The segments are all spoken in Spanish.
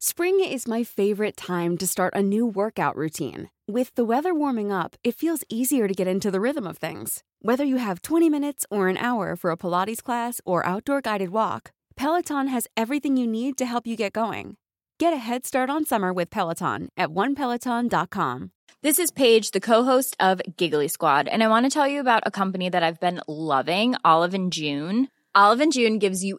Spring is my favorite time to start a new workout routine. With the weather warming up, it feels easier to get into the rhythm of things. Whether you have 20 minutes or an hour for a Pilates class or outdoor guided walk, Peloton has everything you need to help you get going. Get a head start on summer with Peloton at onepeloton.com. This is Paige, the co-host of Giggly Squad, and I want to tell you about a company that I've been loving, Olive and June. Olive and June gives you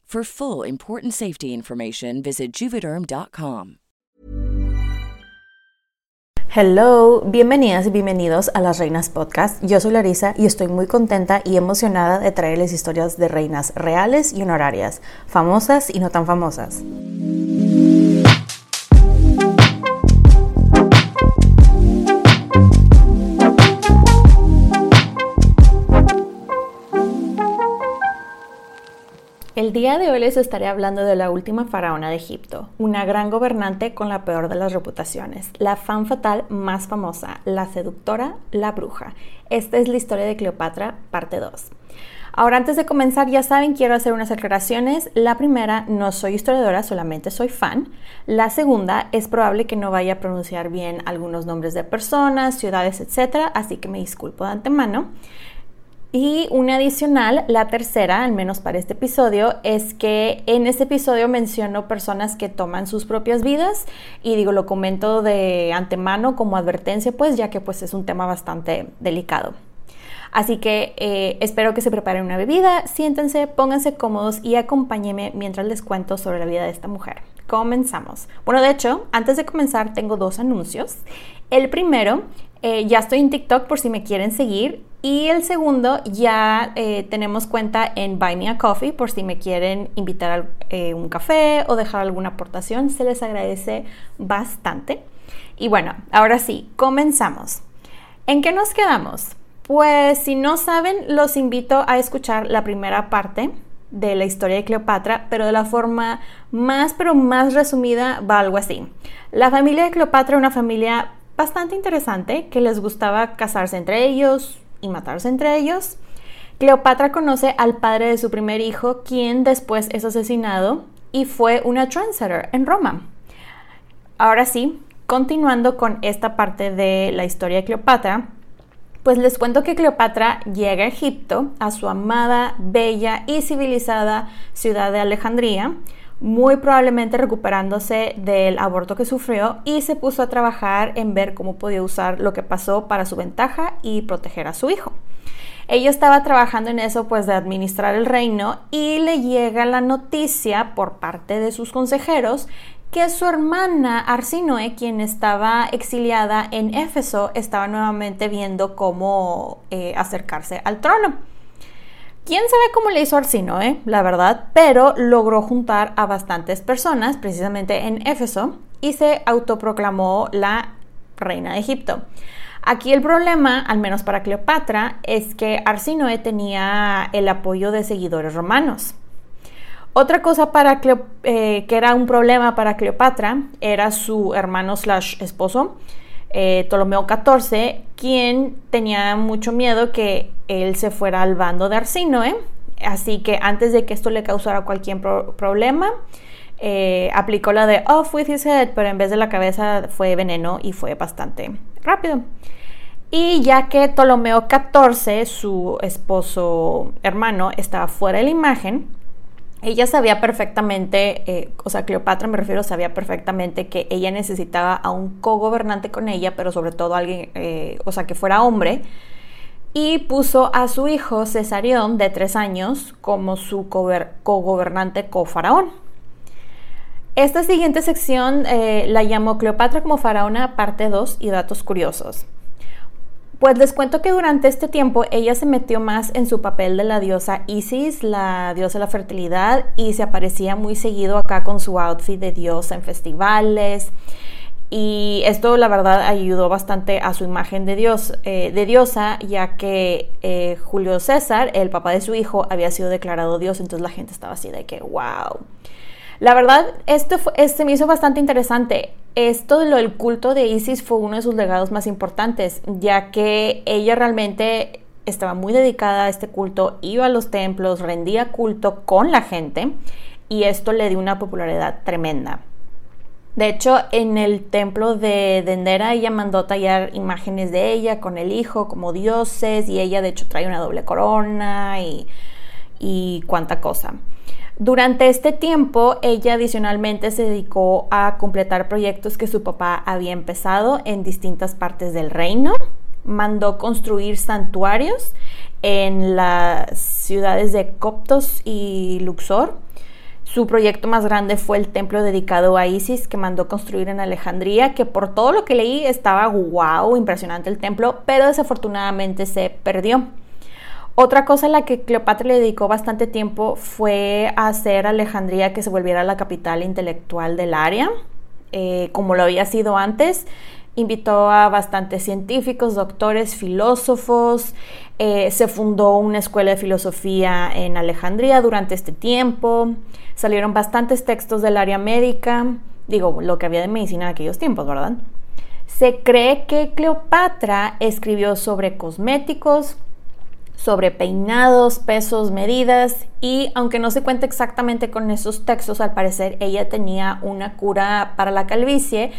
For full important safety information, visit juvederm.com. Hello, bienvenidas y bienvenidos a Las Reinas Podcast. Yo soy Larisa y estoy muy contenta y emocionada de traerles historias de reinas reales y honorarias, famosas y no tan famosas. El día de hoy les estaré hablando de la última faraona de Egipto, una gran gobernante con la peor de las reputaciones, la fan fatal más famosa, la seductora, la bruja. Esta es la historia de Cleopatra, parte 2. Ahora, antes de comenzar, ya saben, quiero hacer unas aclaraciones. La primera, no soy historiadora, solamente soy fan. La segunda, es probable que no vaya a pronunciar bien algunos nombres de personas, ciudades, etc. Así que me disculpo de antemano. Y una adicional, la tercera, al menos para este episodio, es que en este episodio menciono personas que toman sus propias vidas y digo, lo comento de antemano como advertencia, pues ya que pues es un tema bastante delicado. Así que eh, espero que se preparen una bebida, siéntense, pónganse cómodos y acompáñenme mientras les cuento sobre la vida de esta mujer. Comenzamos. Bueno, de hecho, antes de comenzar tengo dos anuncios. El primero, eh, ya estoy en TikTok por si me quieren seguir. Y el segundo, ya eh, tenemos cuenta en Buy Me a Coffee por si me quieren invitar a un café o dejar alguna aportación. Se les agradece bastante. Y bueno, ahora sí, comenzamos. ¿En qué nos quedamos? Pues si no saben, los invito a escuchar la primera parte de la historia de Cleopatra, pero de la forma más, pero más resumida va algo así. La familia de Cleopatra era una familia bastante interesante que les gustaba casarse entre ellos y matarse entre ellos. Cleopatra conoce al padre de su primer hijo, quien después es asesinado y fue una trendsetter en Roma. Ahora sí, continuando con esta parte de la historia de Cleopatra, pues les cuento que Cleopatra llega a Egipto, a su amada, bella y civilizada ciudad de Alejandría, muy probablemente recuperándose del aborto que sufrió y se puso a trabajar en ver cómo podía usar lo que pasó para su ventaja y proteger a su hijo. Ella estaba trabajando en eso, pues de administrar el reino, y le llega la noticia por parte de sus consejeros que su hermana Arsinoe, quien estaba exiliada en Éfeso, estaba nuevamente viendo cómo eh, acercarse al trono. Quién sabe cómo le hizo Arsinoe, la verdad, pero logró juntar a bastantes personas, precisamente en Éfeso, y se autoproclamó la reina de Egipto. Aquí el problema, al menos para Cleopatra, es que Arsinoe tenía el apoyo de seguidores romanos. Otra cosa para eh, que era un problema para Cleopatra era su hermano slash esposo, eh, Ptolomeo XIV, quien tenía mucho miedo que él se fuera al bando de Arsinoe. Así que antes de que esto le causara cualquier problema, eh, aplicó la de off with his head, pero en vez de la cabeza fue veneno y fue bastante rápido. Y ya que Ptolomeo XIV, su esposo hermano, estaba fuera de la imagen, ella sabía perfectamente, eh, o sea, Cleopatra me refiero, sabía perfectamente que ella necesitaba a un cogobernante con ella, pero sobre todo alguien, eh, o sea, que fuera hombre, y puso a su hijo Cesarión, de tres años, como su cogobernante cofaraón. Esta siguiente sección eh, la llamó Cleopatra como faraona, parte 2 y datos curiosos. Pues les cuento que durante este tiempo ella se metió más en su papel de la diosa Isis, la diosa de la fertilidad, y se aparecía muy seguido acá con su outfit de diosa en festivales. Y esto la verdad ayudó bastante a su imagen de, dios, eh, de diosa, ya que eh, Julio César, el papá de su hijo, había sido declarado dios, entonces la gente estaba así de que, wow. La verdad, esto este me hizo bastante interesante. Esto lo del culto de Isis fue uno de sus legados más importantes, ya que ella realmente estaba muy dedicada a este culto, iba a los templos, rendía culto con la gente y esto le dio una popularidad tremenda. De hecho, en el templo de Dendera ella mandó tallar imágenes de ella con el hijo como dioses y ella de hecho trae una doble corona y, y cuánta cosa. Durante este tiempo, ella adicionalmente se dedicó a completar proyectos que su papá había empezado en distintas partes del reino. Mandó construir santuarios en las ciudades de Coptos y Luxor. Su proyecto más grande fue el templo dedicado a Isis que mandó construir en Alejandría, que por todo lo que leí estaba wow, impresionante el templo, pero desafortunadamente se perdió. Otra cosa a la que Cleopatra le dedicó bastante tiempo fue hacer Alejandría que se volviera la capital intelectual del área, eh, como lo había sido antes. Invitó a bastantes científicos, doctores, filósofos. Eh, se fundó una escuela de filosofía en Alejandría durante este tiempo. Salieron bastantes textos del área médica. Digo, lo que había de medicina en aquellos tiempos, ¿verdad? Se cree que Cleopatra escribió sobre cosméticos, sobre peinados, pesos, medidas y aunque no se cuenta exactamente con esos textos, al parecer ella tenía una cura para la calvicie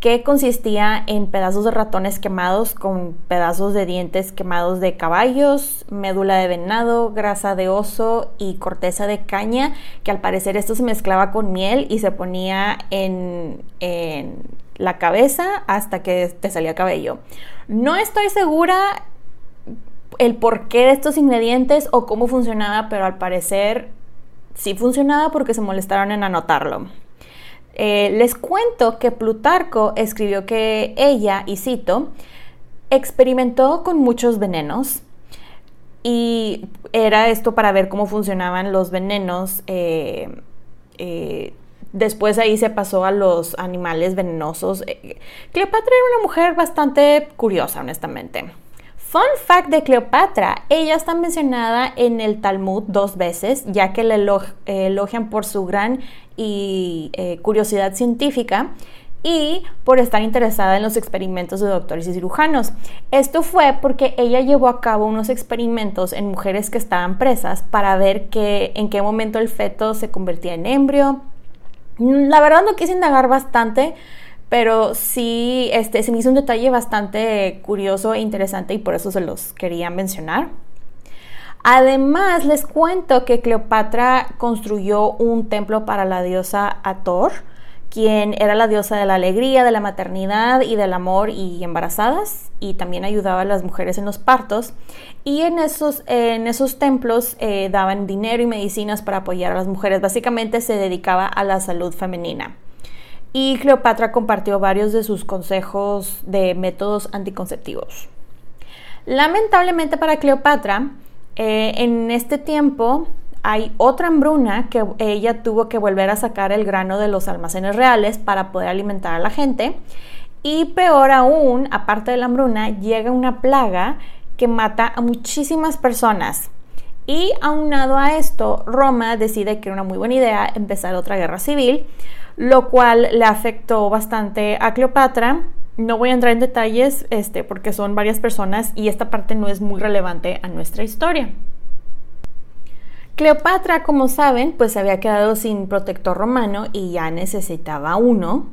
que consistía en pedazos de ratones quemados con pedazos de dientes quemados de caballos, médula de venado, grasa de oso y corteza de caña, que al parecer esto se mezclaba con miel y se ponía en, en la cabeza hasta que te salía cabello. No estoy segura el porqué de estos ingredientes o cómo funcionaba, pero al parecer sí funcionaba porque se molestaron en anotarlo. Eh, les cuento que Plutarco escribió que ella, y cito, experimentó con muchos venenos y era esto para ver cómo funcionaban los venenos. Eh, eh, después ahí se pasó a los animales venenosos. Cleopatra era una mujer bastante curiosa, honestamente. Fun fact de Cleopatra, ella está mencionada en el Talmud dos veces, ya que la elogian por su gran eh, curiosidad científica y por estar interesada en los experimentos de doctores y cirujanos. Esto fue porque ella llevó a cabo unos experimentos en mujeres que estaban presas para ver en qué momento el feto se convertía en embrio. La verdad no quise indagar bastante, pero sí este, se me hizo un detalle bastante curioso e interesante y por eso se los quería mencionar. Además, les cuento que Cleopatra construyó un templo para la diosa Ator, quien era la diosa de la alegría, de la maternidad y del amor y embarazadas, y también ayudaba a las mujeres en los partos. Y en esos, templos eh, daban dinero y medicinas para apoyar a las mujeres. Básicamente se dedicaba a la salud femenina y Cleopatra compartió varios de sus consejos de métodos anticonceptivos. Lamentablemente para Cleopatra, eh, en este tiempo hay otra hambruna que ella tuvo que volver a sacar el grano de los almacenes reales para poder alimentar a la gente. Y peor aún, aparte de la hambruna, llega una plaga que mata a muchísimas personas. Y aunado a esto, Roma decide que era una muy buena idea empezar otra guerra civil, lo cual le afectó bastante a Cleopatra. No voy a entrar en detalles este, porque son varias personas y esta parte no es muy relevante a nuestra historia. Cleopatra, como saben, pues se había quedado sin protector romano y ya necesitaba uno.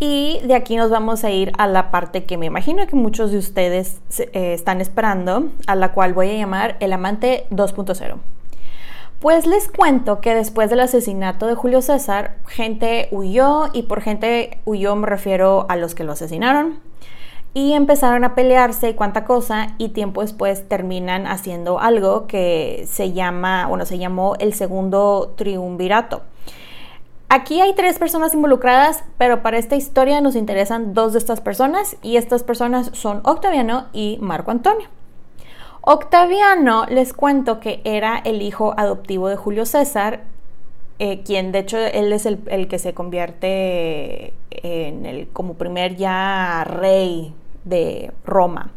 Y de aquí nos vamos a ir a la parte que me imagino que muchos de ustedes eh, están esperando, a la cual voy a llamar el amante 2.0. Pues les cuento que después del asesinato de Julio César, gente huyó y por gente huyó me refiero a los que lo asesinaron y empezaron a pelearse y cuánta cosa y tiempo después terminan haciendo algo que se llama, bueno, se llamó el segundo triunvirato. Aquí hay tres personas involucradas, pero para esta historia nos interesan dos de estas personas y estas personas son Octaviano y Marco Antonio. Octaviano, les cuento que era el hijo adoptivo de Julio César, eh, quien de hecho él es el, que se convierte en el, como primer ya rey de Roma.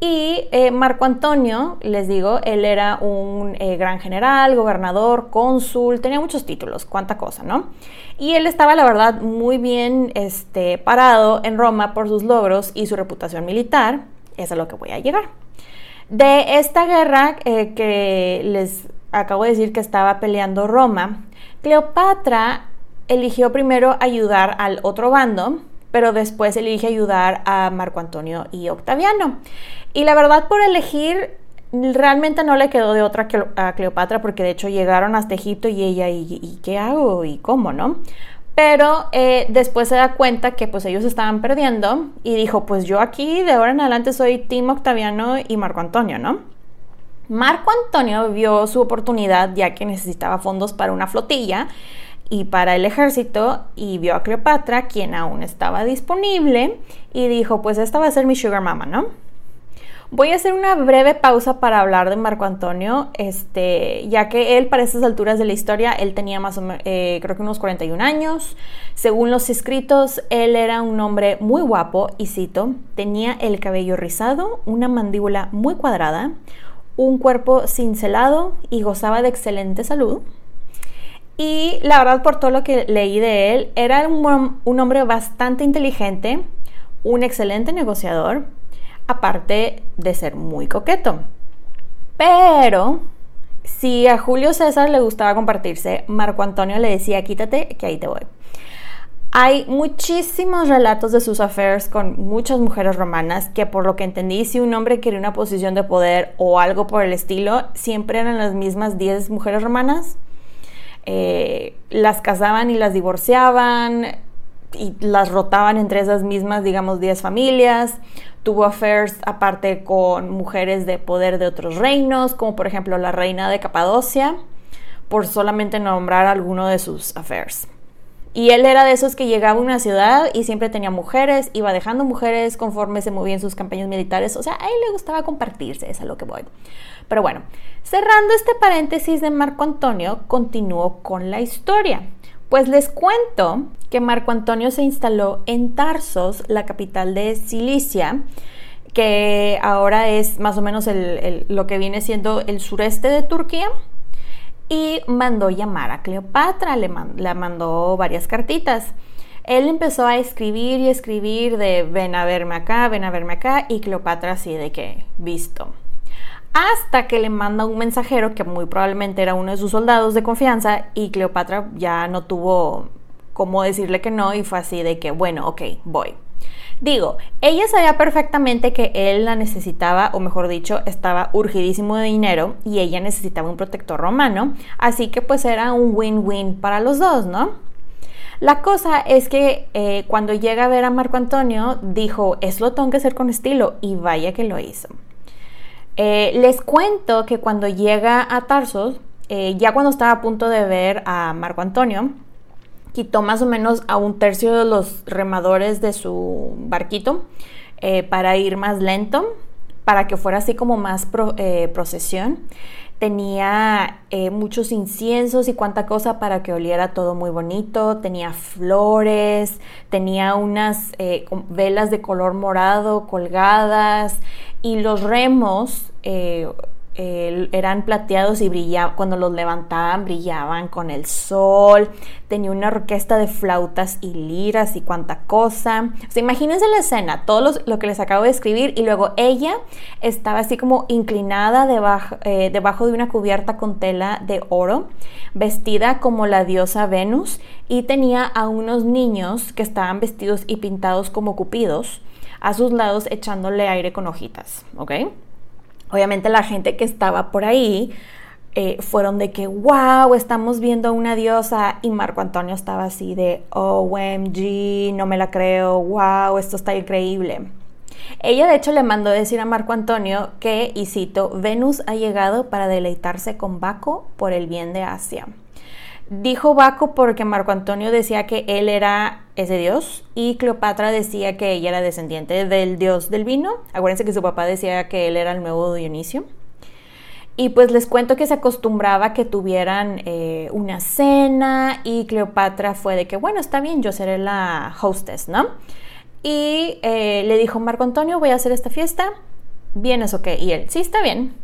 Y eh, Marco Antonio, les digo, él era un eh, gran general, gobernador, cónsul, tenía muchos títulos, cuánta cosa, ¿no? Y él estaba, la verdad, muy bien este, parado en Roma por sus logros y su reputación militar. Es a lo que voy a llegar. De esta guerra eh, que les acabo de decir que estaba peleando Roma, Cleopatra eligió primero ayudar al otro bando, pero después elige ayudar a Marco Antonio y Octaviano. Y la verdad, por elegir, realmente no le quedó de otra que a Cleopatra, porque de hecho llegaron hasta Egipto y ella, ¿y, qué hago? ¿Y cómo, no? Pero eh, después se da cuenta que pues ellos estaban perdiendo y dijo, pues yo aquí de ahora en adelante soy Tim Octaviano y Marco Antonio, ¿no? Marco Antonio vio su oportunidad ya que necesitaba fondos para una flotilla y para el ejército y vio a Cleopatra, quien aún estaba disponible, y dijo, pues esta va a ser mi sugar mama, ¿no? Voy a hacer una breve pausa para hablar de Marco Antonio, este, ya que él para estas alturas de la historia, él tenía más o menos, eh, creo que unos 41 años. Según los escritos, él era un hombre muy guapo y cito, tenía el cabello rizado, una mandíbula muy cuadrada, un cuerpo cincelado y gozaba de excelente salud. Y la verdad, por todo lo que leí de él, era un, un hombre bastante inteligente, un excelente negociador, aparte de ser muy coqueto. Pero si a Julio César le gustaba compartirse, Marco Antonio le decía, quítate, que ahí te voy. Hay muchísimos relatos de sus affairs con muchas mujeres romanas que por lo que entendí, si un hombre quería una posición de poder o algo por el estilo, siempre eran las mismas 10 mujeres romanas. Eh, las casaban y las divorciaban y las rotaban entre esas mismas, digamos, 10 familias tuvo affairs aparte con mujeres de poder de otros reinos, como por ejemplo la reina de Capadocia, por solamente nombrar alguno de sus affairs. Y él era de esos que llegaba a una ciudad y siempre tenía mujeres, iba dejando mujeres conforme se movía en sus campañas militares. O sea, a él le gustaba compartirse, es a lo que voy. Pero bueno, cerrando este paréntesis de Marco Antonio, continúo con la historia. Pues les cuento que Marco Antonio se instaló en Tarsos, la capital de Cilicia, que ahora es más o menos lo que viene siendo el sureste de Turquía, y mandó llamar a Cleopatra, le, mandó varias cartitas. Él empezó a escribir y escribir de ven a verme acá, ven a verme acá, y Cleopatra así de que, visto hasta que le manda un mensajero que muy probablemente era uno de sus soldados de confianza y Cleopatra ya no tuvo cómo decirle que no y fue así de que, bueno, ok, voy. Digo, ella sabía perfectamente que él la necesitaba, o mejor dicho, estaba urgidísimo de dinero y ella necesitaba un protector romano, así que pues era un win-win para los dos, ¿no? La cosa es que eh, cuando llega a ver a Marco Antonio, dijo, es lo tengo que hacer con estilo, y vaya que lo hizo. Eh, les cuento que cuando llega a Tarsos, eh, ya cuando estaba a punto de ver a Marco Antonio, quitó más o menos a un tercio de los remadores de su barquito eh, para ir más lento, para que fuera así como más procesión. Tenía eh, muchos inciensos y cuánta cosa para que oliera todo muy bonito, tenía flores, tenía unas eh, velas de color morado colgadas. Y los remos eh, eran plateados y brillaban, cuando los levantaban brillaban con el sol, tenía una orquesta de flautas y liras y cuánta cosa. O sea, imagínense la escena, todo lo que les acabo de escribir y luego ella estaba así como inclinada debajo, eh, debajo de una cubierta con tela de oro, vestida como la diosa Venus y tenía a unos niños que estaban vestidos y pintados como cupidos a sus lados echándole aire con hojitas, ¿ok? Obviamente la gente que estaba por ahí eh, fueron de que, wow, estamos viendo a una diosa y Marco Antonio estaba así de, OMG, no me la creo, wow, esto está increíble. Ella de hecho le mandó decir a Marco Antonio que, y cito, Venus ha llegado para deleitarse con Baco por el bien de Asia. Dijo Baco porque Marco Antonio decía que él era ese dios y Cleopatra decía que ella era descendiente del dios del vino. Acuérdense que su papá decía que él era el nuevo Dionisio. Y pues les cuento que se acostumbraba que tuvieran eh, una cena y Cleopatra fue de que, bueno, está bien, yo seré la hostess, ¿no? Y eh, le dijo Marco Antonio, voy a hacer esta fiesta, ¿vienes o qué? Y él, sí, está bien.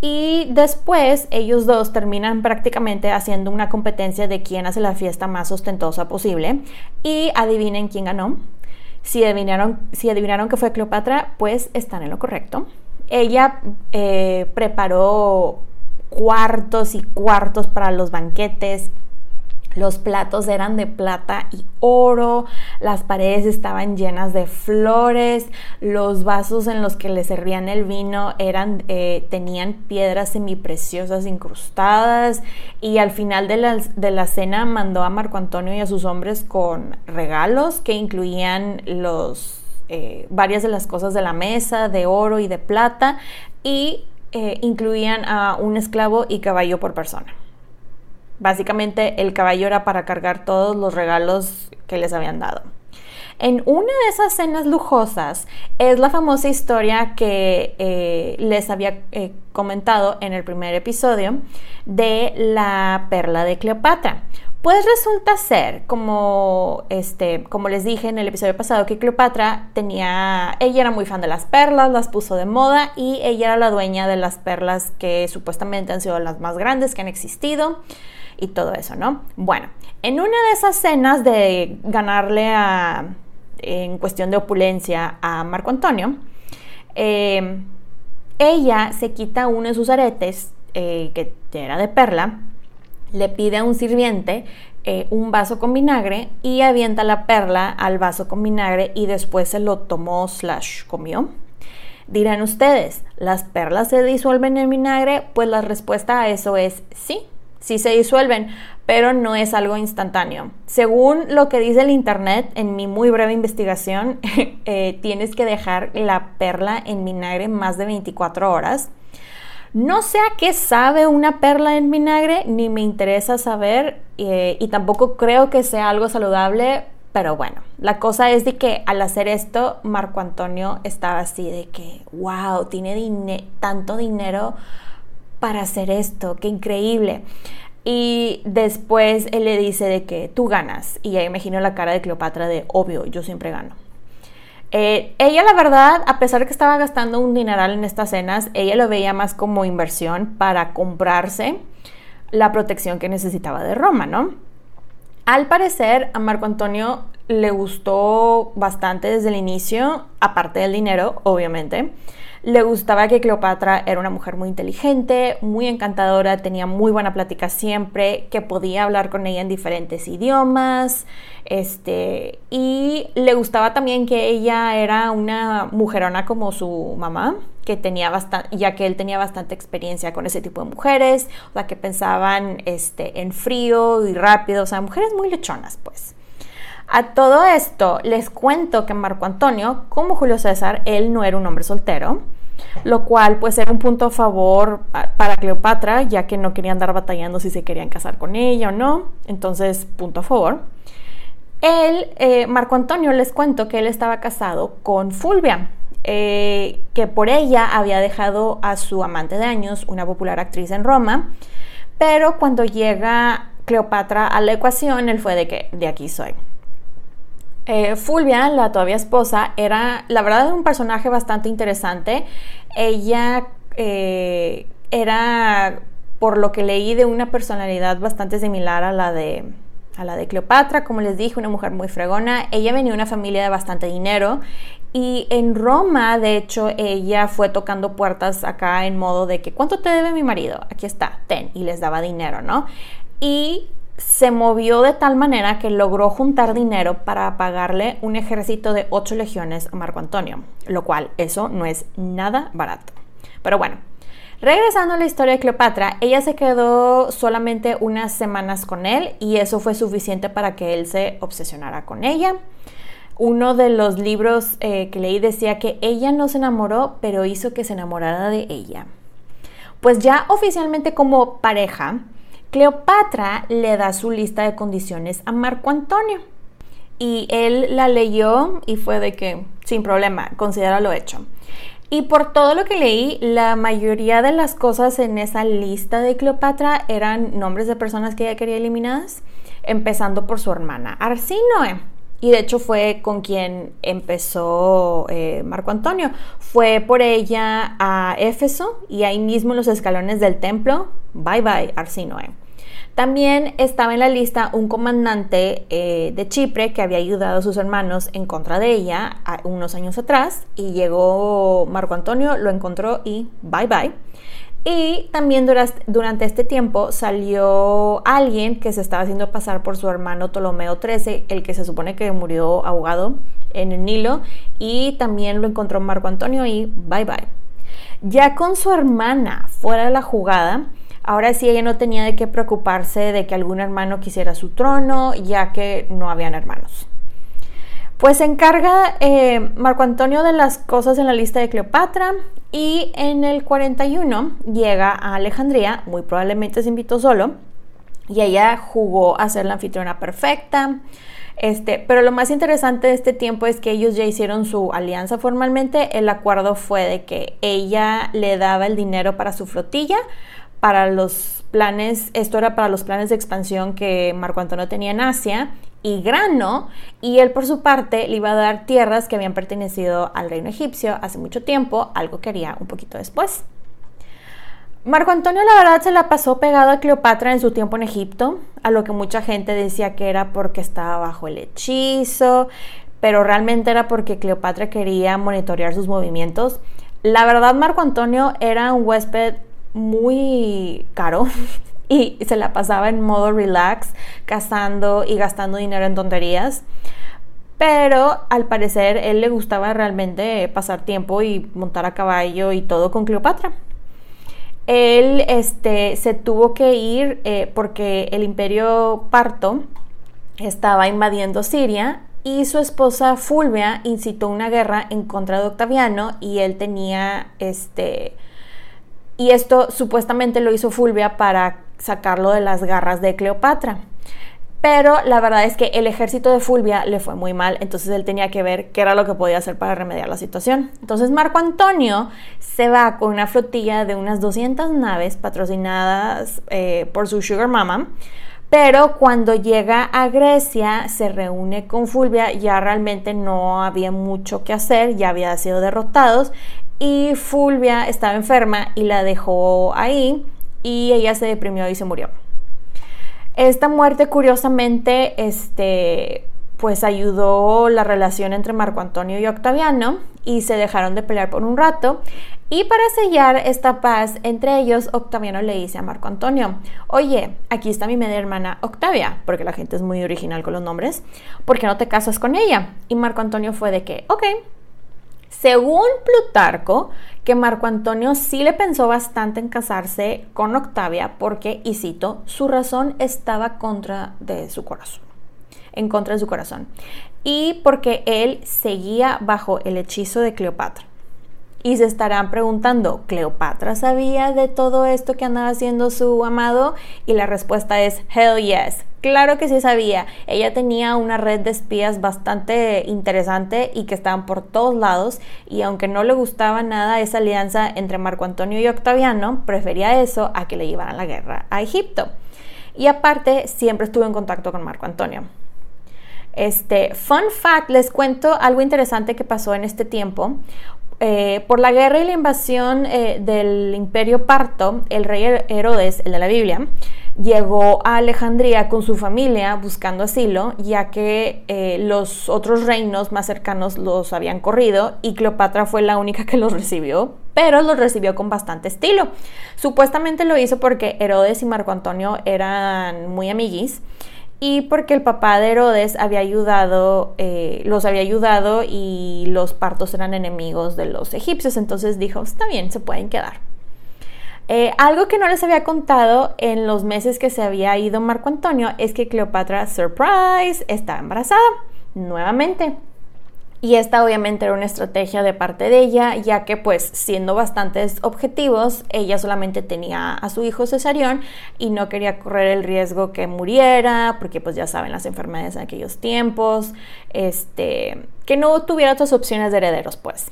Y después ellos dos terminan prácticamente haciendo una competencia de quién hace la fiesta más ostentosa posible. Y adivinen quién ganó. Si adivinaron, si adivinaron que fue Cleopatra, pues están en lo correcto. Ella eh, preparó cuartos y cuartos para los banquetes los platos eran de plata y oro, las paredes estaban llenas de flores, los vasos en los que le servían el vino eran, eh, tenían piedras semipreciosas incrustadas y al final de la, cena mandó a Marco Antonio y a sus hombres con regalos que incluían los, eh, varias de las cosas de la mesa, de oro y de plata y eh, incluían a un esclavo y caballo por persona. Básicamente el caballo era para cargar todos los regalos que les habían dado. En una de esas cenas lujosas es la famosa historia que eh, les había eh, comentado en el primer episodio de la perla de Cleopatra. Pues resulta ser, como, este, como les dije en el episodio pasado, que Cleopatra tenía, ella era muy fan de las perlas, las puso de moda y ella era la dueña de las perlas que supuestamente han sido las más grandes que han existido y todo eso, ¿no? Bueno, en una de esas cenas de ganarle a, en cuestión de opulencia a Marco Antonio, em, ella se quita uno de sus aretes, eh, que era de perla, le pide a un sirviente eh, un vaso con vinagre y avienta la perla al vaso con vinagre y después se lo tomó slash comió. Dirán ustedes, ¿las perlas se disuelven en vinagre? Pues la respuesta a eso es sí, sí se disuelven, pero no es algo instantáneo. Según lo que dice el Internet, en mi muy breve investigación, eh, tienes que dejar la perla en vinagre más de 24 horas. No sé a qué sabe una perla en vinagre, ni me interesa saber, eh, y tampoco creo que sea algo saludable, pero bueno, la cosa es de que al hacer esto, Marco Antonio estaba así de que, wow, tiene tanto dinero para hacer esto, qué increíble. Y después él le dice de que tú ganas. Y ya imagino la cara de Cleopatra de obvio, yo siempre gano. Eh, ella la verdad, a pesar de que estaba gastando un dineral en estas cenas, ella lo veía más como inversión para comprarse la protección que necesitaba de Roma, ¿no? Al parecer a Marco Antonio le gustó bastante desde el inicio, aparte del dinero, obviamente. Le gustaba que Cleopatra era una mujer muy inteligente, muy encantadora, tenía muy buena plática siempre, que podía hablar con ella en diferentes idiomas, este, y le gustaba también que ella era una mujerona como su mamá, que tenía bastante, ya que él tenía bastante experiencia con ese tipo de mujeres, o sea, que pensaban este, en frío y rápido, o sea, mujeres muy lechonas, pues. A todo esto les cuento que Marco Antonio, como Julio César, él no era un hombre soltero, lo cual pues era un punto a favor para Cleopatra, ya que no quería andar batallando si se querían casar con ella o no, entonces punto a favor. Eh, Marco Antonio, les cuento que él estaba casado con Fulvia. eh, que por ella había dejado a su amante de años, una popular actriz en Roma, pero cuando llega Cleopatra a la ecuación, él fue de que de aquí soy. Eh, Fulvia, la todavía esposa, era, la verdad, un personaje bastante interesante. Ella eh, era, por lo que leí, de una personalidad bastante similar a la de a la de Cleopatra, como les dije, una mujer muy fregona. Ella venía de una familia de bastante dinero y en Roma, de hecho, ella fue tocando puertas acá en modo de que, ¿cuánto te debe mi marido? Aquí está, ten, y les daba dinero, ¿no? Y se movió de tal manera que logró juntar dinero para pagarle un ejército de ocho legiones a Marco Antonio, lo cual eso no es nada barato. Pero bueno, Regresando a la historia de Cleopatra, ella se quedó solamente unas semanas con él y eso fue suficiente para que él se obsesionara con ella. Uno de los libros eh, que leí decía que ella no se enamoró, pero hizo que se enamorara de ella. Pues ya oficialmente como pareja, Cleopatra le da su lista de condiciones a Marco Antonio. Y él la leyó y fue de que, sin problema, considera lo hecho. Y por todo lo que leí, la mayoría de las cosas en esa lista de Cleopatra eran nombres de personas que ella quería eliminadas, empezando por su hermana Arsinoe. Y de hecho fue con quien empezó eh, Marco Antonio. Fue por ella a Éfeso y ahí mismo en los escalones del templo, bye bye Arsinoe. También estaba en la lista un comandante eh, de Chipre que había ayudado a sus hermanos en contra de ella unos años atrás y llegó Marco Antonio, lo encontró y bye bye. Y también durante este tiempo salió alguien que se estaba haciendo pasar por su hermano Ptolomeo XIII, el que se supone que murió ahogado en el Nilo, y también lo encontró Marco Antonio y bye bye. Ya con su hermana fuera de la jugada, Ahora sí ella no tenía de qué preocuparse de que algún hermano quisiera su trono, ya que no habían hermanos. Pues se encarga eh, Marco Antonio de las cosas en la lista de Cleopatra y en el 41 llega a Alejandría, muy probablemente se invitó solo, y ella jugó a ser la anfitriona perfecta. Este, pero lo más interesante de este tiempo es que ellos ya hicieron su alianza formalmente. El acuerdo fue de que ella le daba el dinero para su flotilla, para los planes, esto era para los planes de expansión que Marco Antonio tenía en Asia y grano, y él por su parte le iba a dar tierras que habían pertenecido al reino egipcio hace mucho tiempo, algo que haría un poquito después. Marco Antonio la verdad se la pasó pegado a Cleopatra en su tiempo en Egipto, a lo que mucha gente decía que era porque estaba bajo el hechizo, pero realmente era porque Cleopatra quería monitorear sus movimientos. La verdad Marco Antonio era un huésped muy caro y se la pasaba en modo relax, cazando y gastando dinero en tonterías. Pero al parecer él le gustaba realmente pasar tiempo y montar a caballo y todo con Cleopatra. Él este, se tuvo que ir eh, porque el imperio parto estaba invadiendo Siria y su esposa Fulvia incitó una guerra en contra de Octaviano y él tenía este, y esto supuestamente lo hizo Fulvia para sacarlo de las garras de Cleopatra. Pero la verdad es que el ejército de Fulvia le fue muy mal, entonces él tenía que ver qué era lo que podía hacer para remediar la situación. Entonces Marco Antonio se va con una flotilla de unas 200 naves patrocinadas eh, por su Sugar Mama, pero cuando llega a Grecia se reúne con Fulvia, ya realmente no había mucho que hacer, ya había sido derrotados y Fulvia estaba enferma y la dejó ahí y ella se deprimió y se murió. Esta muerte curiosamente este, pues ayudó la relación entre Marco Antonio y Octaviano y se dejaron de pelear por un rato. Y para sellar esta paz entre ellos, Octaviano le dice a Marco Antonio, oye, aquí está mi media hermana Octavia, porque la gente es muy original con los nombres, ¿por qué no te casas con ella? Y Marco Antonio fue de que, ok, según Plutarco, que Marco Antonio sí le pensó bastante en casarse con Octavia porque, y cito, su razón estaba contra de su corazón, en contra de su corazón, y porque él seguía bajo el hechizo de Cleopatra. Y se estarán preguntando, ¿Cleopatra sabía de todo esto que andaba haciendo su amado? Y la respuesta es, hell yes. Claro que sí sabía. Ella tenía una red de espías bastante interesante y que estaban por todos lados. Y aunque no le gustaba nada esa alianza entre Marco Antonio y Octaviano, prefería eso a que le llevaran la guerra a Egipto. Y aparte, siempre estuvo en contacto con Marco Antonio. Este, fun fact, les cuento algo interesante que pasó en este tiempo. Eh, por la guerra y la invasión eh, del imperio parto, el rey Herodes, el de la Biblia, llegó a Alejandría con su familia buscando asilo, ya que eh, los otros reinos más cercanos los habían corrido y Cleopatra fue la única que los recibió, pero los recibió con bastante estilo. Supuestamente lo hizo porque Herodes y Marco Antonio eran muy amiguis y porque el papá de Herodes había ayudado, eh, los había ayudado y los partos eran enemigos de los egipcios, entonces dijo, está bien, se pueden quedar. Eh, algo que no les había contado en los meses que se había ido Marco Antonio es que Cleopatra, surprise, estaba embarazada nuevamente. Y esta obviamente era una estrategia de parte de ella, ya que pues siendo bastantes objetivos, ella solamente tenía a su hijo Cesarión y no quería correr el riesgo que muriera, porque pues ya saben las enfermedades en aquellos tiempos, este, que no tuviera otras opciones de herederos pues.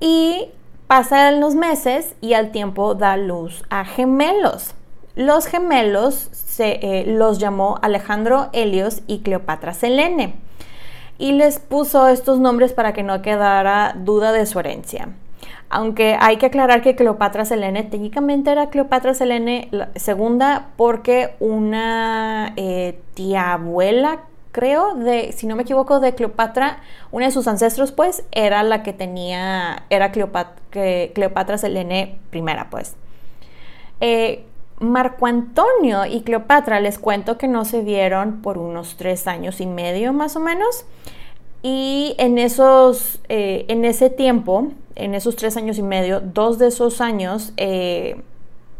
Y pasan los meses y al tiempo da luz a gemelos. Los gemelos se, eh, los llamó Alejandro Helios y Cleopatra Selene y les puso estos nombres para que no quedara duda de su herencia. Aunque hay que aclarar que Cleopatra Selene técnicamente era Cleopatra Selene segunda porque una eh, tía abuela, creo, de, si no me equivoco, de Cleopatra, una de sus ancestros, pues, era la que tenía, era Cleopatra, Cleopatra Selene primera, pues. Eh, Marco Antonio y Cleopatra les cuento que no se vieron por unos tres años y medio más o menos. Y en, esos, eh, en ese tiempo, en esos tres años y medio, dos de esos años, eh,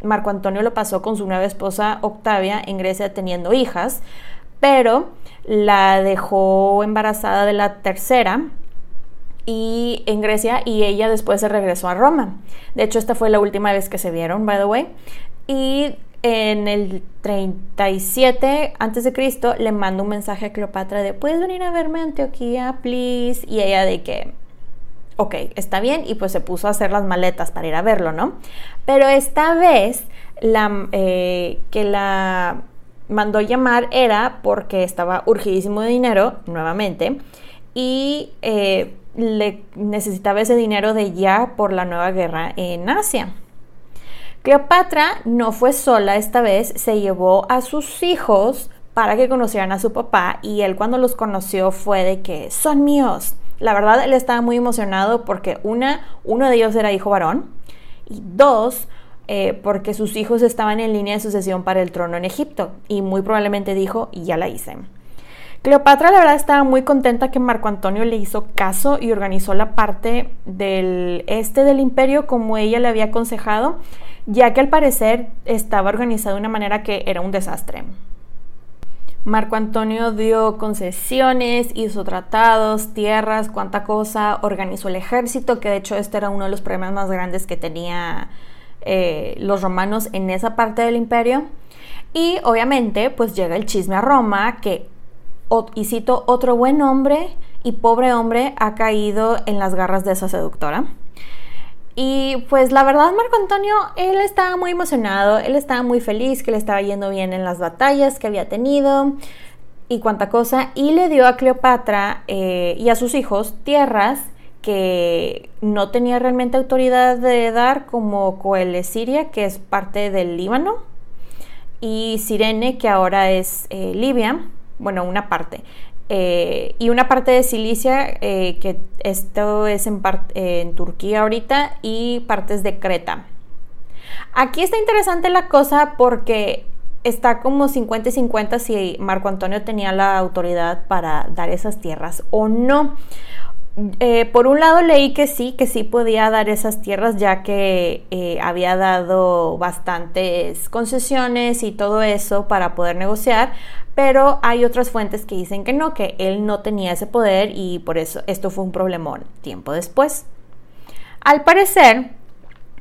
Marco Antonio lo pasó con su nueva esposa Octavia en Grecia teniendo hijas, pero la dejó embarazada de la tercera y en Grecia y ella después se regresó a Roma. De hecho, esta fue la última vez que se vieron, by the way. Y en el 37 antes de Cristo le manda un mensaje a Cleopatra de puedes venir a verme a Antioquía, please. Y ella de que, ok, está bien. Y pues se puso a hacer las maletas para ir a verlo, ¿no? Pero esta vez la, eh, que la mandó llamar era porque estaba urgidísimo de dinero, nuevamente, y eh, le necesitaba ese dinero de ya por la nueva guerra en Asia. Cleopatra no fue sola esta vez, se llevó a sus hijos para que conocieran a su papá y él cuando los conoció fue de que son míos. La verdad él estaba muy emocionado porque una, uno de ellos era hijo varón y dos, eh, porque sus hijos estaban en línea de sucesión para el trono en Egipto y muy probablemente dijo, ya la hice. Cleopatra la verdad estaba muy contenta que Marco Antonio le hizo caso y organizó la parte del este del imperio como ella le había aconsejado ya que al parecer estaba organizado de una manera que era un desastre. Marco Antonio dio concesiones, hizo tratados, tierras, cuánta cosa, organizó el ejército, que de hecho este era uno de los problemas más grandes que tenía eh, los romanos en esa parte del imperio. Y obviamente pues llega el chisme a Roma, que, y cito, otro buen hombre y pobre hombre ha caído en las garras de esa seductora. Y pues la verdad Marco Antonio, él estaba muy emocionado, él estaba muy feliz que le estaba yendo bien en las batallas que había tenido y cuánta cosa, y le dio a Cleopatra eh, y a sus hijos tierras que no tenía realmente autoridad de dar, como Coele Siria, que es parte del Líbano, y Sirene, que ahora es eh, Libia, bueno, una parte. Eh, y una parte de Cilicia, eh, que esto es en, en Turquía ahorita, y partes de Creta. Aquí está interesante la cosa porque está como 50 y 50 si Marco Antonio tenía la autoridad para dar esas tierras o no. Eh, por un lado leí que sí, que sí podía dar esas tierras ya que había dado bastantes concesiones y todo eso para poder negociar, pero hay otras fuentes que dicen que no, que él no tenía ese poder y por eso esto fue un problemón tiempo después. Al parecer,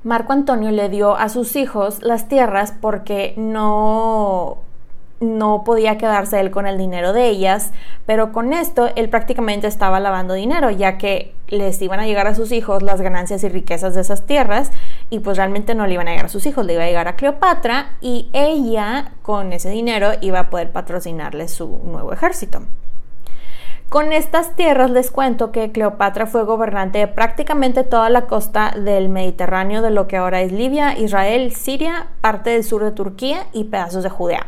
Marco Antonio le dio a sus hijos las tierras porque no no podía quedarse él con el dinero de ellas, pero con esto él prácticamente estaba lavando dinero, ya que les iban a llegar a sus hijos las ganancias y riquezas de esas tierras y pues realmente no le iban a llegar a sus hijos, le iba a llegar a Cleopatra y ella con ese dinero iba a poder patrocinarle su nuevo ejército. Con estas tierras les cuento que Cleopatra fue gobernante de prácticamente toda la costa del Mediterráneo de lo que ahora es Libia, Israel, Siria, parte del sur de Turquía y pedazos de Judea.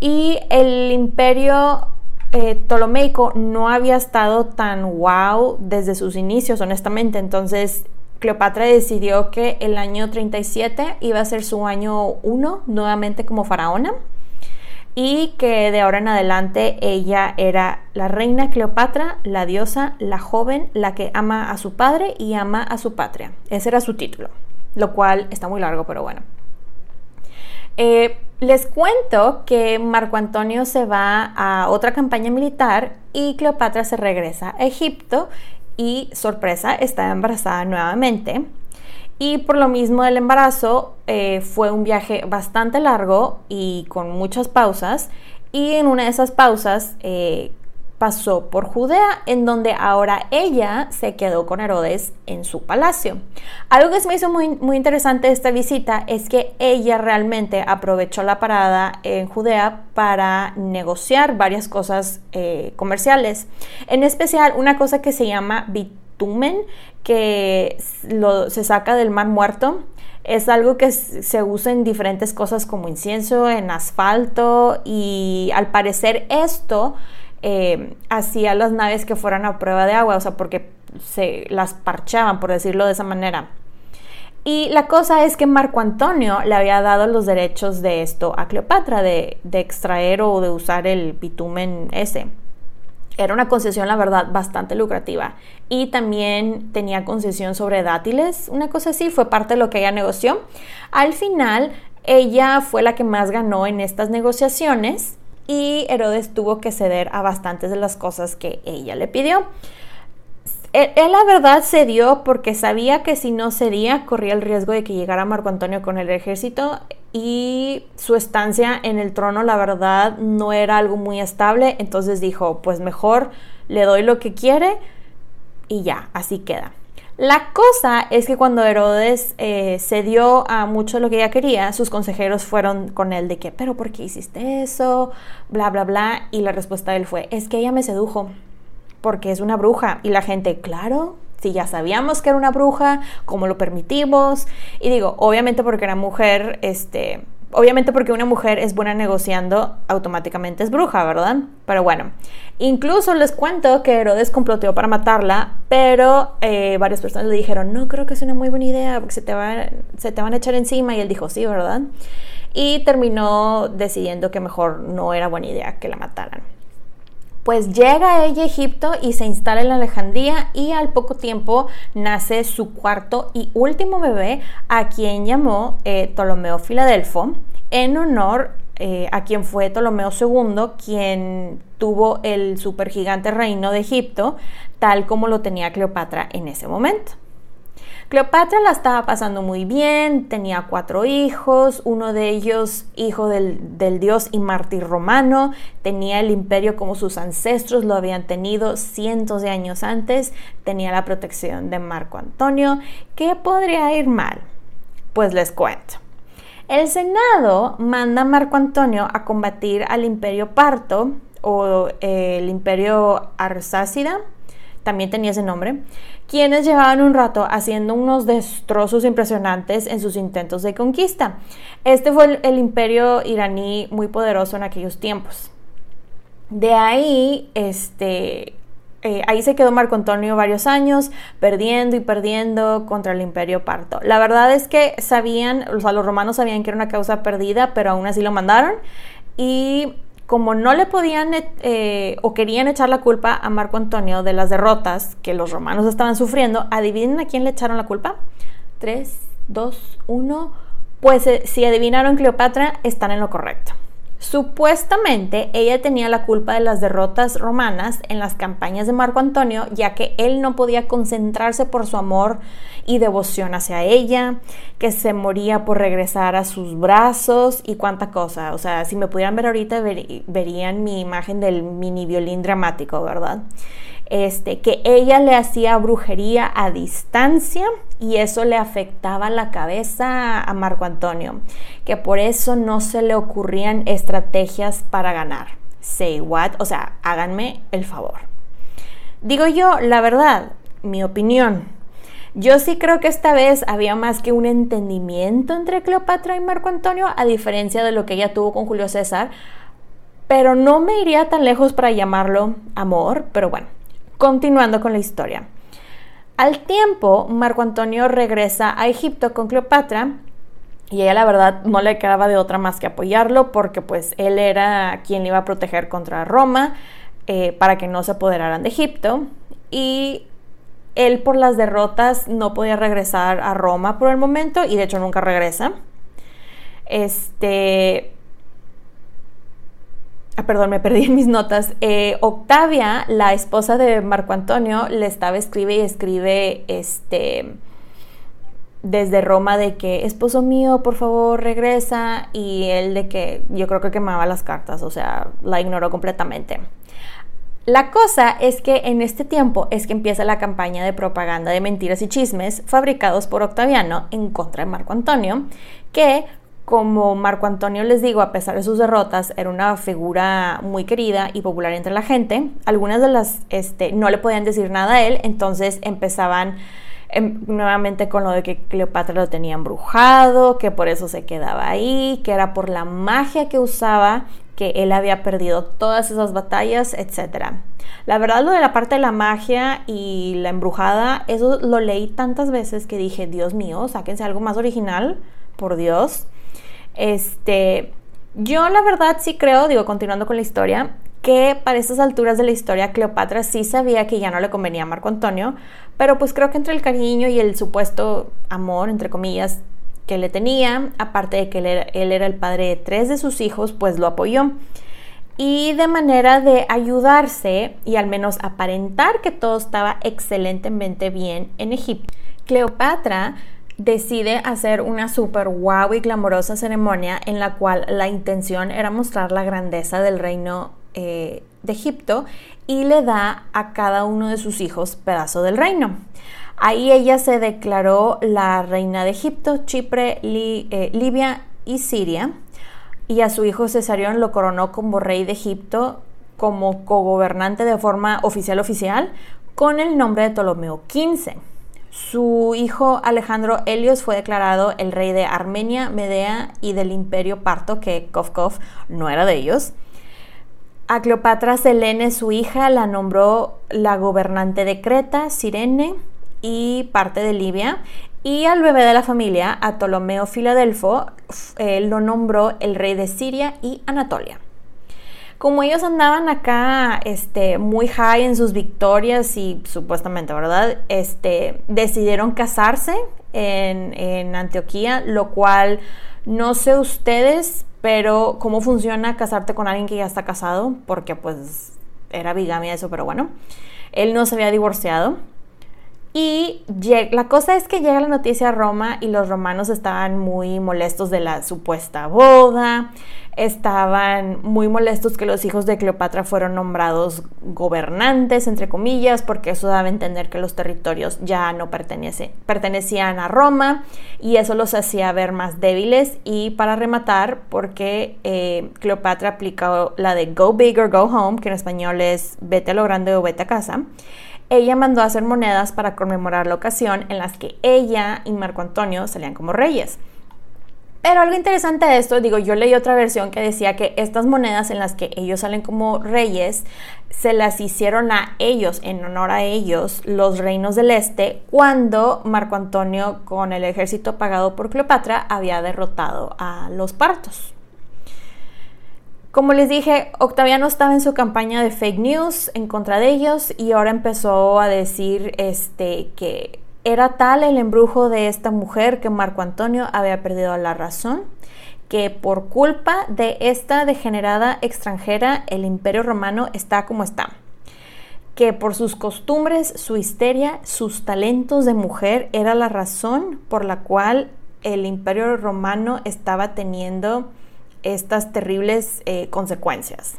Y el imperio eh, Ptolomeico no había estado tan wow desde sus inicios, honestamente. Entonces, Cleopatra decidió que el año 37 iba a ser su año 1 nuevamente como faraona y que de ahora en adelante ella era la reina Cleopatra, la diosa, la joven, la que ama a su padre y ama a su patria. Ese era su título, lo cual está muy largo, pero bueno. Eh, les cuento que Marco Antonio se va a otra campaña militar y Cleopatra se regresa a Egipto y, sorpresa, está embarazada nuevamente. Y por lo mismo del embarazo eh, fue un viaje bastante largo y con muchas pausas. Y en una de esas pausas eh, pasó por Judea, en donde ahora ella se quedó con Herodes en su palacio. Algo que se me hizo muy, muy interesante de esta visita es que ella realmente aprovechó la parada en Judea para negociar varias cosas eh, comerciales, en especial una cosa que se llama bitumen, que se saca del mar muerto. Es algo que se usa en diferentes cosas como incienso, en asfalto y al parecer esto eh, hacía las naves que fueran a prueba de agua, o sea, porque se las parchaban, por decirlo de esa manera. Y la cosa es que Marco Antonio le había dado los derechos de esto a Cleopatra, de, de extraer o de usar el bitumen ese. Era una concesión, la verdad, bastante lucrativa. Y también tenía concesión sobre dátiles, una cosa así, fue parte de lo que ella negoció. Al final, ella fue la que más ganó en estas negociaciones y Herodes tuvo que ceder a bastantes de las cosas que ella le pidió. Él, la verdad cedió porque sabía que si no cedía corría el riesgo de que llegara Marco Antonio con el ejército y su estancia en el trono la verdad no era algo muy estable, entonces dijo pues mejor le doy lo que quiere y ya, así queda. La cosa es que cuando Herodes eh, cedió a mucho lo que ella quería, sus consejeros fueron con él de que, pero ¿por qué hiciste eso? Bla, bla, bla. Y la respuesta de él fue, es que ella me sedujo porque es una bruja. Y la gente, claro, si ya sabíamos que era una bruja, ¿cómo lo permitimos? Y digo, obviamente porque era mujer, este, obviamente porque una mujer es buena negociando, automáticamente es bruja, ¿verdad? Pero bueno, incluso les cuento que Herodes comploteó para matarla, pero eh, varias personas le dijeron, no creo que sea una muy buena idea porque se te, se te van a echar encima y él dijo, sí, ¿verdad? Y terminó decidiendo que mejor no era buena idea que la mataran. Pues llega ella a Egipto y se instala en Alejandría y al poco tiempo nace su cuarto y último bebé a quien llamó eh, Ptolomeo Filadelfo en honor eh, a quien fue Ptolomeo II, quien tuvo el supergigante reino de Egipto, tal como lo tenía Cleopatra en ese momento. Cleopatra la estaba pasando muy bien, tenía cuatro hijos, uno de ellos hijo del, dios y mártir romano, tenía el imperio como sus ancestros lo habían tenido cientos de años antes, tenía la protección de Marco Antonio. ¿Qué podría ir mal? Pues les cuento. El Senado manda a Marco Antonio a combatir al imperio parto o eh, el imperio arsácida, también tenía ese nombre, quienes llevaban un rato haciendo unos destrozos impresionantes en sus intentos de conquista. Este fue el, imperio iraní muy poderoso en aquellos tiempos. De ahí, este, eh, ahí se quedó Marco Antonio varios años, perdiendo y perdiendo contra el imperio parto. La verdad es que sabían, o sea, los romanos sabían que era una causa perdida, pero aún así lo mandaron. Y como no le podían eh, o querían echar la culpa a Marco Antonio de las derrotas que los romanos estaban sufriendo, adivinen a quién le echaron la culpa. 3, 2, 1. Pues eh, si adivinaron Cleopatra, están en lo correcto. Supuestamente ella tenía la culpa de las derrotas romanas en las campañas de Marco Antonio, ya que él no podía concentrarse por su amor y devoción hacia ella, que se moría por regresar a sus brazos y cuánta cosa. O sea, si me pudieran ver ahorita verían mi imagen del mini violín dramático, ¿verdad? Este, que ella le hacía brujería a distancia y eso le afectaba la cabeza a Marco Antonio, que por eso no se le ocurrían estrategias para ganar. Say what, o sea, háganme el favor. Digo yo, la verdad, mi opinión. Yo sí creo que esta vez había más que un entendimiento entre Cleopatra y Marco Antonio, a diferencia de lo que ella tuvo con Julio César, pero no me iría tan lejos para llamarlo amor, pero bueno, Continuando con la historia. Al tiempo, Marco Antonio regresa a Egipto con Cleopatra y ella la verdad no le quedaba de otra más que apoyarlo porque pues él era quien le iba a proteger contra Roma eh, para que no se apoderaran de Egipto y él por las derrotas no podía regresar a Roma por el momento y de hecho nunca regresa. Este, perdón, me perdí en mis notas. Eh, Octavia, la esposa de Marco Antonio, le estaba escribe y escribe este desde Roma de que esposo mío, por favor, regresa y él de que yo creo que quemaba las cartas, o sea, la ignoró completamente. La cosa es que en este tiempo es que empieza la campaña de propaganda de mentiras y chismes fabricados por Octaviano en contra de Marco Antonio, que como Marco Antonio les digo, a pesar de sus derrotas, era una figura muy querida y popular entre la gente. Algunas de las este, no le podían decir nada a él, entonces empezaban em, nuevamente con lo de que Cleopatra lo tenía embrujado, que por eso se quedaba ahí, que era por la magia que usaba, que él había perdido todas esas batallas, etc. La verdad, lo de la parte de la magia y la embrujada, eso lo leí tantas veces que dije, Dios mío, sáquense algo más original, por Dios. Este, yo la verdad sí creo, digo, continuando con la historia, que para estas alturas de la historia Cleopatra sí sabía que ya no le convenía a Marco Antonio, pero pues creo que entre el cariño y el supuesto amor, entre comillas, que le tenía, aparte de que él era, él era el padre de tres de sus hijos, pues lo apoyó. Y de manera de ayudarse y al menos aparentar que todo estaba excelentemente bien en Egipto, Cleopatra decide hacer una super guau y glamorosa ceremonia en la cual la intención era mostrar la grandeza del reino eh, de Egipto y le da a cada uno de sus hijos pedazo del reino. Ahí ella se declaró la reina de Egipto, Chipre, eh, Libia y Siria y a su hijo Cesarión lo coronó como rey de Egipto como cogobernante de forma oficial oficial con el nombre de Ptolomeo XV. Su hijo Alejandro Helios fue declarado el rey de Armenia, Medea y del imperio parto, que Kovkov no era de ellos. A Cleopatra Selene, su hija, la nombró la gobernante de Creta, Sirene y parte de Libia. Y al bebé de la familia, a Ptolomeo Filadelfo, lo nombró el rey de Siria y Anatolia como ellos andaban acá este, muy high en sus victorias y supuestamente, ¿verdad? Este, decidieron casarse en, en Antioquía, lo cual no sé ustedes, pero cómo funciona casarte con alguien que ya está casado, porque pues era bigamia eso, pero bueno, él no se había divorciado. Y la cosa es que llega la noticia a Roma y los romanos estaban muy molestos de la supuesta boda, estaban muy molestos que los hijos de Cleopatra fueron nombrados gobernantes, entre comillas, porque eso daba a entender que los territorios ya no pertenecían a Roma y eso los hacía ver más débiles. Y para rematar, porque eh, Cleopatra aplicó la de go big or go home, que en español es vete a lo grande o vete a casa ella mandó a hacer monedas para conmemorar la ocasión en las que ella y Marco Antonio salían como reyes. Pero algo interesante de esto, digo, yo leí otra versión que decía que estas monedas en las que ellos salen como reyes se las hicieron a ellos, en honor a ellos, los reinos del este, cuando Marco Antonio, con el ejército pagado por Cleopatra, había derrotado a los partos. Como les dije, Octaviano estaba en su campaña de fake news en contra de ellos y ahora empezó a decir este, que era tal el embrujo de esta mujer que Marco Antonio había perdido la razón, que por culpa de esta degenerada extranjera el imperio romano está como está. Que por sus costumbres, su histeria, sus talentos de mujer era la razón por la cual el imperio romano estaba teniendo estas terribles eh, consecuencias.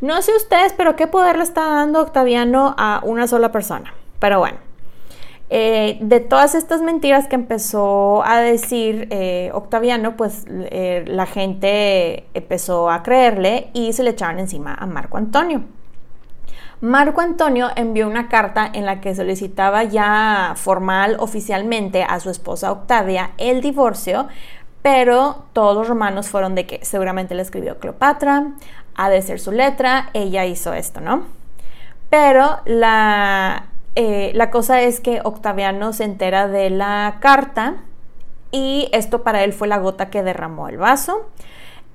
No sé ustedes, pero qué poder le está dando Octaviano a una sola persona. Pero bueno, eh, de todas estas mentiras que empezó a decir eh, Octaviano, pues la gente empezó a creerle y se le echaban encima a Marco Antonio. Marco Antonio envió una carta en la que solicitaba ya formal, oficialmente, a su esposa Octavia el divorcio, pero todos los romanos fueron de que seguramente le escribió Cleopatra, ha de ser su letra, ella hizo esto, ¿no? Pero la, eh, la cosa es que Octaviano se entera de la carta y esto para él fue la gota que derramó el vaso.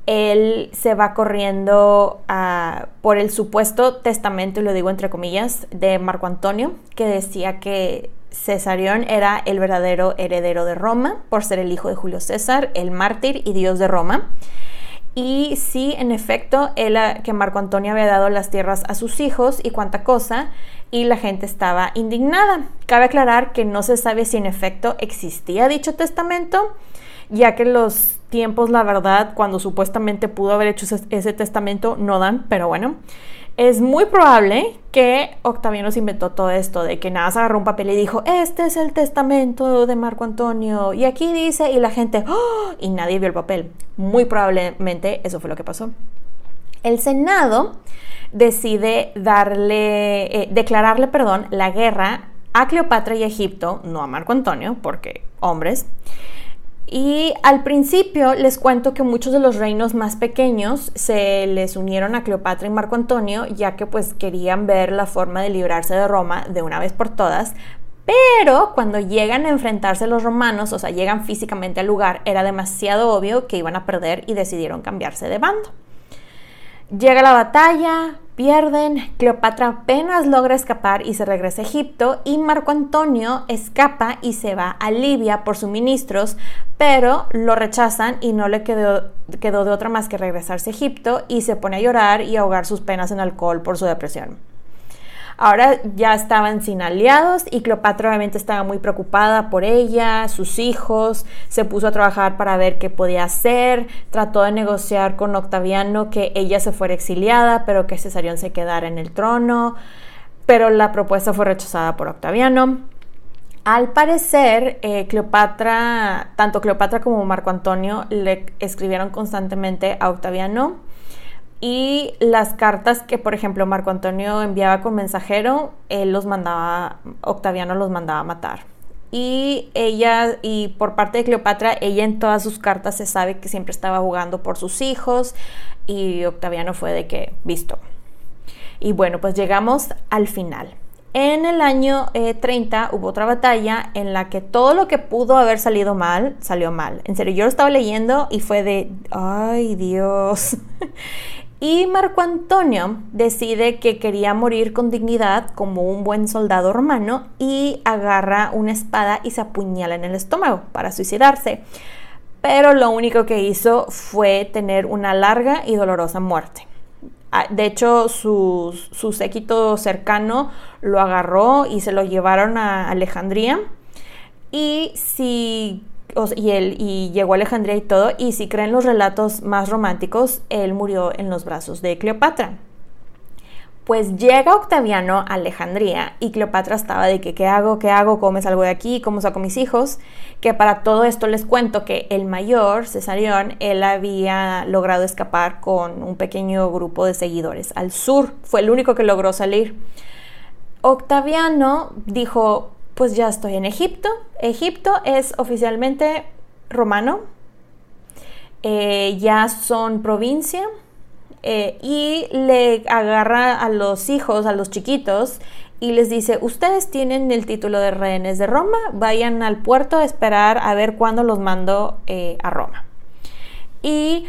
Él se va corriendo por el supuesto testamento, y lo digo entre comillas, de Marco Antonio, que decía que Cesarión era el verdadero heredero de Roma por ser el hijo de Julio César, el mártir y dios de Roma. Y sí, en efecto, él, que Marco Antonio había dado las tierras a sus hijos y cuánta cosa, y la gente estaba indignada. Cabe aclarar que no se sabe si en efecto existía dicho testamento, ya que los tiempos, la verdad, cuando supuestamente pudo haber hecho ese testamento, no dan, pero bueno es muy probable que Octaviano se inventó todo esto, de que nada se agarró un papel y dijo, este es el testamento de Marco Antonio, y aquí dice, y la gente, ¡Oh! y nadie vio el papel. Muy probablemente eso fue lo que pasó. El Senado decide darle, eh, declararle, perdón, la guerra a Cleopatra y Egipto, no a Marco Antonio, porque hombres, y al principio les cuento que muchos de los reinos más pequeños se les unieron a Cleopatra y Marco Antonio, ya que pues querían ver la forma de librarse de Roma de una vez por todas. Pero cuando llegan a enfrentarse los romanos, o sea, llegan físicamente al lugar, era demasiado obvio que iban a perder y decidieron cambiarse de bando. Llega la batalla, pierden, Cleopatra apenas logra escapar y se regresa a Egipto y Marco Antonio escapa y se va a Libia por suministros, pero lo rechazan y no le quedó, quedó de otra más que regresarse a Egipto y se pone a llorar y ahogar sus penas en alcohol por su depresión. Ahora ya estaban sin aliados y Cleopatra obviamente estaba muy preocupada por ella, sus hijos, se puso a trabajar para ver qué podía hacer, trató de negociar con Octaviano que ella se fuera exiliada, pero que Cesarión se quedara en el trono, pero la propuesta fue rechazada por Octaviano. Al parecer, eh, Cleopatra, tanto Cleopatra como Marco Antonio le escribieron constantemente a Octaviano y las cartas que, por ejemplo, Marco Antonio enviaba con mensajero, él los mandaba, Octaviano los mandaba a matar. Y ella, y por parte de Cleopatra, ella en todas sus cartas se sabe que siempre estaba jugando por sus hijos y Octaviano fue de que, visto. Y bueno, pues llegamos al final. En el año 30 eh, hubo otra batalla en la que todo lo que pudo haber salido mal, salió mal. En serio, yo lo estaba leyendo y fue de, ay Dios. Y Marco Antonio decide que quería morir con dignidad como un buen soldado romano y agarra una espada y se apuñala en el estómago para suicidarse. Pero lo único que hizo fue tener una larga y dolorosa muerte. Ah, de hecho, su, su séquito cercano lo agarró y se lo llevaron a Alejandría. Y si y, él, y llegó a Alejandría y todo, y si creen los relatos más románticos, él murió en los brazos de Cleopatra. Pues llega Octaviano a Alejandría y Cleopatra estaba de que, ¿qué hago? ¿Qué hago? ¿Cómo me salgo de aquí? ¿Cómo saco mis hijos? Que para todo esto les cuento que el mayor, Cesarión, él había logrado escapar con un pequeño grupo de seguidores al sur. Fue el único que logró salir. Octaviano dijo, pues ya estoy en Egipto. Egipto es oficialmente romano, eh, ya son provincia eh, y le agarra a los hijos, a los chiquitos, y les dice, ustedes tienen el título de rehenes de Roma, vayan al puerto a esperar a ver cuándo los mando eh, a Roma. Y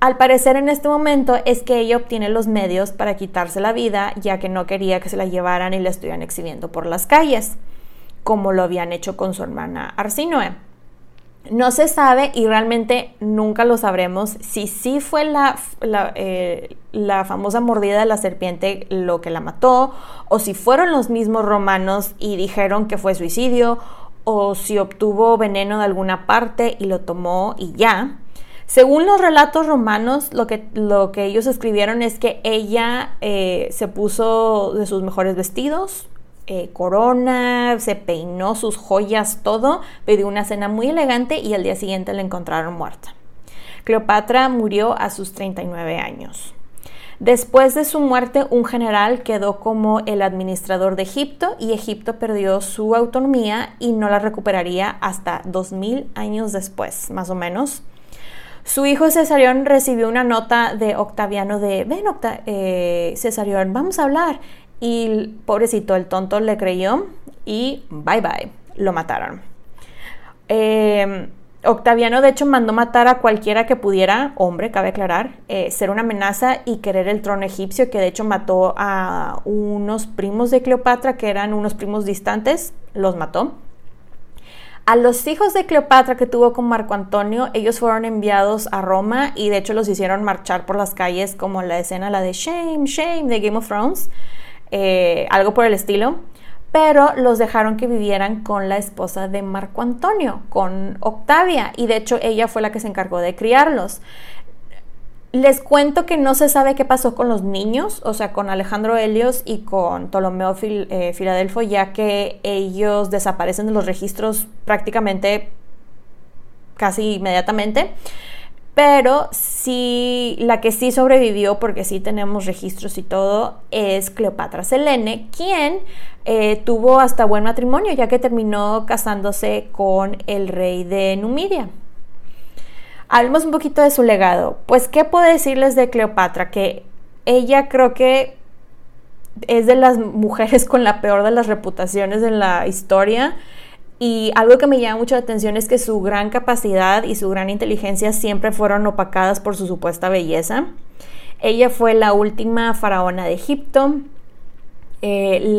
al parecer en este momento es que ella obtiene los medios para quitarse la vida, ya que no quería que se la llevaran y la estuvieran exhibiendo por las calles como lo habían hecho con su hermana Arsinoe. No se sabe y realmente nunca lo sabremos si sí fue la, eh, la, famosa mordida de la serpiente lo que la mató o si fueron los mismos romanos y dijeron que fue suicidio o si obtuvo veneno de alguna parte y lo tomó y ya. Según los relatos romanos, lo que, lo que ellos escribieron es que ella eh, se puso de sus mejores vestidos, eh, corona, se peinó sus joyas, todo, pidió una cena muy elegante y al día siguiente la encontraron muerta. Cleopatra murió a sus 39 años. Después de su muerte, un general quedó como el administrador de Egipto y Egipto perdió su autonomía y no la recuperaría hasta 2000 años después, más o menos. Su hijo Cesarión recibió una nota de Octaviano de, ven eh, Cesarión, vamos a hablar. Y pobrecito, el tonto le creyó y bye bye, lo mataron. Em, Octaviano de hecho mandó matar a cualquiera que pudiera, hombre, cabe aclarar, eh, ser una amenaza y querer el trono egipcio, que de hecho mató a unos primos de Cleopatra, que eran unos primos distantes, los mató. A los hijos de Cleopatra que tuvo con Marco Antonio, ellos fueron enviados a Roma y de hecho los hicieron marchar por las calles como la escena, la de Shame, Shame de Game of Thrones. Eh, algo por el estilo, pero los dejaron que vivieran con la esposa de Marco Antonio, con Octavia, y de hecho ella fue la que se encargó de criarlos. Les cuento que no se sabe qué pasó con los niños, o sea, con Alejandro Helios y con Ptolomeo eh, Filadelfo, ya que ellos desaparecen de los registros prácticamente casi inmediatamente. Pero sí, la que sí sobrevivió, porque sí tenemos registros y todo, es Cleopatra Selene, quien eh, tuvo hasta buen matrimonio, ya que terminó casándose con el rey de Numidia. Hablemos un poquito de su legado. Pues, ¿qué puedo decirles de Cleopatra? Que ella creo que es de las mujeres con la peor de las reputaciones en la historia. Y algo que me llama mucho la atención es que su gran capacidad y su gran inteligencia siempre fueron opacadas por su supuesta belleza. Ella fue la última faraona de Egipto. Eh,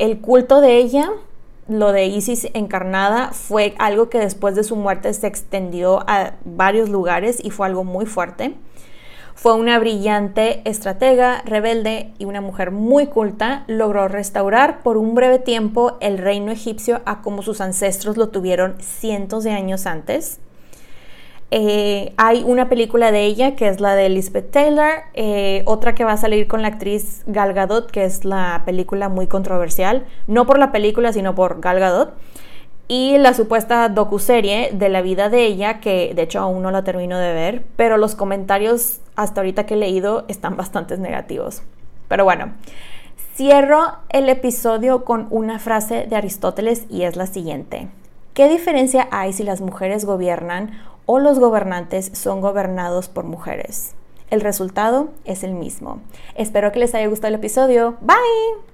el culto de ella, lo de Isis encarnada, fue algo que después de su muerte se extendió a varios lugares y fue algo muy fuerte. Fue una brillante estratega, rebelde y una mujer muy culta. Logró restaurar por un breve tiempo el reino egipcio a como sus ancestros lo tuvieron cientos de años antes. Eh, hay una película de ella que es la de Elizabeth Taylor, eh, otra que va a salir con la actriz Gal Gadot, que es la película muy controversial, no por la película, sino por Gal Gadot y la supuesta docuserie de la vida de ella, que de hecho aún no la termino de ver, pero los comentarios hasta ahorita que he leído están bastante negativos. Pero bueno, cierro el episodio con una frase de Aristóteles y es la siguiente. ¿Qué diferencia hay si las mujeres gobiernan o los gobernantes son gobernados por mujeres? El resultado es el mismo. Espero que les haya gustado el episodio. Bye.